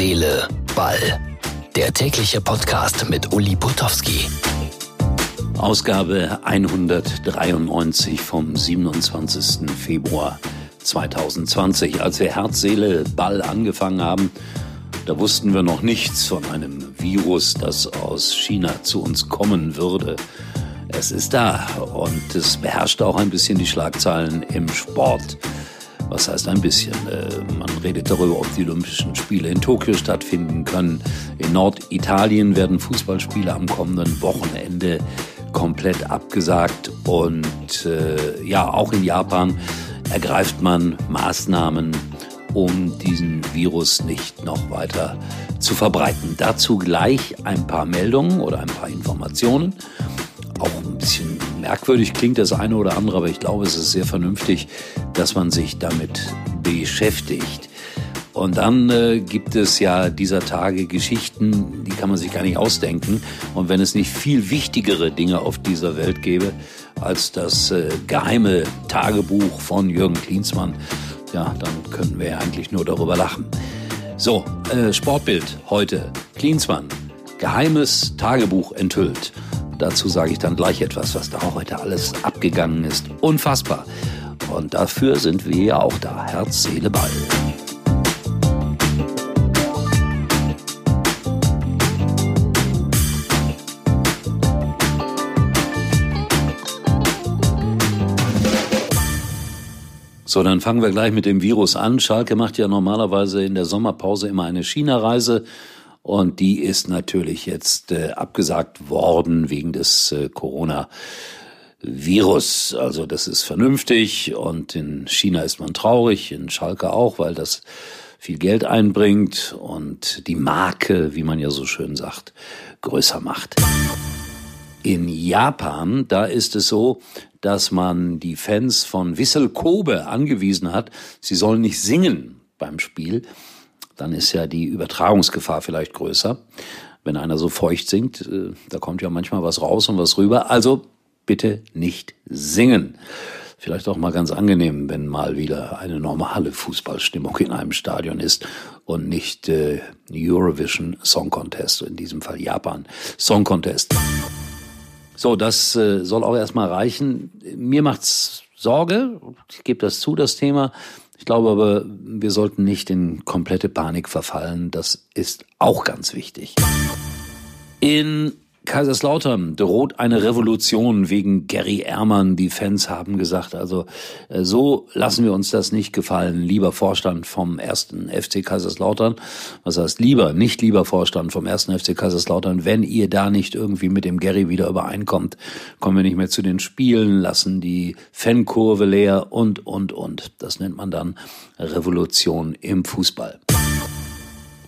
Seele, Ball. Der tägliche Podcast mit Uli Potowski. Ausgabe 193 vom 27. Februar 2020. Als wir Herz, Seele, Ball angefangen haben, da wussten wir noch nichts von einem Virus, das aus China zu uns kommen würde. Es ist da und es beherrscht auch ein bisschen die Schlagzeilen im Sport. Was heißt ein bisschen? Äh, man redet darüber, ob die Olympischen Spiele in Tokio stattfinden können. In Norditalien werden Fußballspiele am kommenden Wochenende komplett abgesagt. Und äh, ja, auch in Japan ergreift man Maßnahmen, um diesen Virus nicht noch weiter zu verbreiten. Dazu gleich ein paar Meldungen oder ein paar Informationen. Auch ein bisschen merkwürdig klingt das eine oder andere, aber ich glaube, es ist sehr vernünftig, dass man sich damit beschäftigt. Und dann äh, gibt es ja dieser Tage Geschichten, die kann man sich gar nicht ausdenken. Und wenn es nicht viel wichtigere Dinge auf dieser Welt gäbe als das äh, geheime Tagebuch von Jürgen Klinsmann, ja, dann könnten wir ja eigentlich nur darüber lachen. So, äh, Sportbild heute. Klinsmann, geheimes Tagebuch enthüllt. Dazu sage ich dann gleich etwas, was da heute alles abgegangen ist. Unfassbar. Und dafür sind wir ja auch da. Herz, Seele, Ball. So, dann fangen wir gleich mit dem Virus an. Schalke macht ja normalerweise in der Sommerpause immer eine China-Reise. Und die ist natürlich jetzt äh, abgesagt worden wegen des äh, Corona. Virus. Also das ist vernünftig und in China ist man traurig, in Schalke auch, weil das viel Geld einbringt und die Marke, wie man ja so schön sagt, größer macht. In Japan, da ist es so, dass man die Fans von Wissel Kobe angewiesen hat, sie sollen nicht singen beim Spiel. Dann ist ja die Übertragungsgefahr vielleicht größer. Wenn einer so feucht singt, äh, da kommt ja manchmal was raus und was rüber. Also bitte nicht singen. Vielleicht auch mal ganz angenehm, wenn mal wieder eine normale Fußballstimmung in einem Stadion ist und nicht äh, Eurovision Song Contest, in diesem Fall Japan Song Contest. So, das äh, soll auch erstmal reichen. Mir macht's Sorge, ich gebe das zu, das Thema. Ich glaube aber, wir sollten nicht in komplette Panik verfallen. Das ist auch ganz wichtig. In Kaiserslautern droht eine Revolution wegen Gary Ehrmann. Die Fans haben gesagt, also äh, so lassen wir uns das nicht gefallen. Lieber Vorstand vom ersten FC Kaiserslautern, was heißt lieber, nicht lieber Vorstand vom ersten FC Kaiserslautern, wenn ihr da nicht irgendwie mit dem Gary wieder übereinkommt, kommen wir nicht mehr zu den Spielen, lassen die Fankurve leer und, und, und. Das nennt man dann Revolution im Fußball.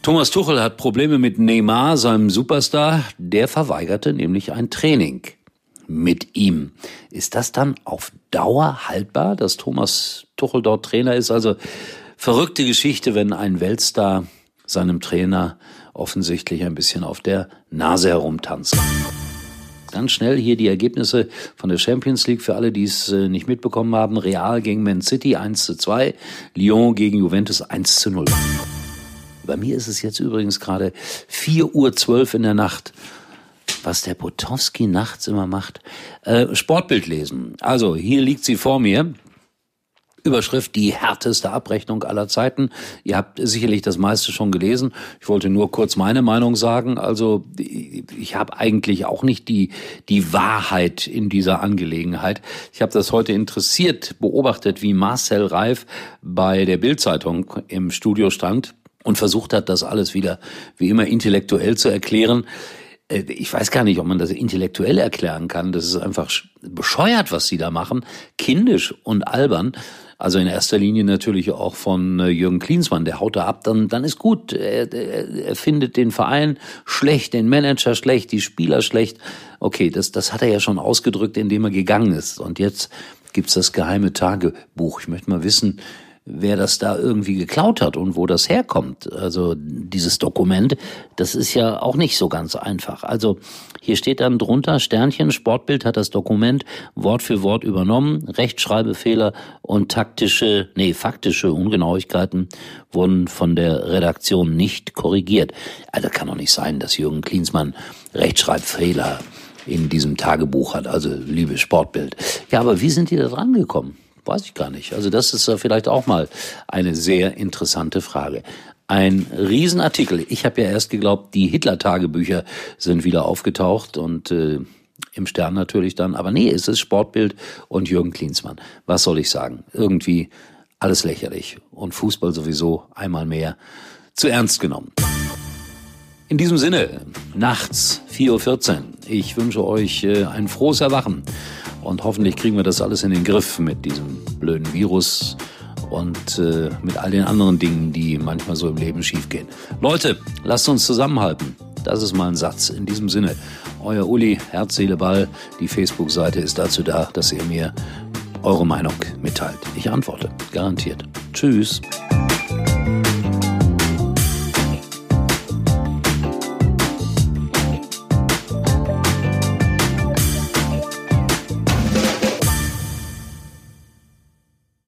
Thomas Tuchel hat Probleme mit Neymar, seinem Superstar. Der verweigerte nämlich ein Training mit ihm. Ist das dann auf Dauer haltbar, dass Thomas Tuchel dort Trainer ist? Also verrückte Geschichte, wenn ein Weltstar seinem Trainer offensichtlich ein bisschen auf der Nase herumtanzt. Ganz schnell hier die Ergebnisse von der Champions League für alle, die es äh, nicht mitbekommen haben. Real gegen Man City 1 zu 2, Lyon gegen Juventus 1 zu 0. Bei mir ist es jetzt übrigens gerade 4.12 Uhr in der Nacht. Was der Potowski nachts immer macht. Äh, Sportbild lesen. Also, hier liegt sie vor mir. Überschrift die härteste Abrechnung aller Zeiten. Ihr habt sicherlich das meiste schon gelesen. Ich wollte nur kurz meine Meinung sagen. Also ich habe eigentlich auch nicht die die Wahrheit in dieser Angelegenheit. Ich habe das heute interessiert beobachtet, wie Marcel Reif bei der Bildzeitung im Studio stand und versucht hat, das alles wieder wie immer intellektuell zu erklären. Äh, ich weiß gar nicht, ob man das intellektuell erklären kann. Das ist einfach bescheuert, was sie da machen. Kindisch und albern. Also in erster Linie natürlich auch von äh, Jürgen Klinsmann, der haut da ab, dann, dann ist gut. Er, er findet den Verein schlecht, den Manager schlecht, die Spieler schlecht. Okay, das, das hat er ja schon ausgedrückt, indem er gegangen ist. Und jetzt gibt's das geheime Tagebuch. Ich möchte mal wissen, wer das da irgendwie geklaut hat und wo das herkommt. Also dieses Dokument, das ist ja auch nicht so ganz einfach. Also hier steht dann drunter, Sternchen, Sportbild hat das Dokument Wort für Wort übernommen, Rechtschreibfehler und taktische, nee, faktische Ungenauigkeiten wurden von der Redaktion nicht korrigiert. Also kann doch nicht sein, dass Jürgen Klinsmann Rechtschreibfehler in diesem Tagebuch hat, also liebe Sportbild. Ja, aber wie sind die da dran gekommen? Weiß ich gar nicht. Also das ist vielleicht auch mal eine sehr interessante Frage. Ein Riesenartikel. Ich habe ja erst geglaubt, die Hitler-Tagebücher sind wieder aufgetaucht und äh, im Stern natürlich dann. Aber nee, es ist Sportbild und Jürgen Klinsmann. Was soll ich sagen? Irgendwie alles lächerlich. Und Fußball sowieso einmal mehr zu ernst genommen. In diesem Sinne, nachts 4.14 Uhr. Ich wünsche euch äh, ein frohes Erwachen. Und hoffentlich kriegen wir das alles in den Griff mit diesem blöden Virus und äh, mit all den anderen Dingen, die manchmal so im Leben schiefgehen. Leute, lasst uns zusammenhalten. Das ist mal ein Satz. In diesem Sinne, euer Uli, Herz, Seele, Ball. Die Facebook-Seite ist dazu da, dass ihr mir eure Meinung mitteilt. Ich antworte, garantiert. Tschüss.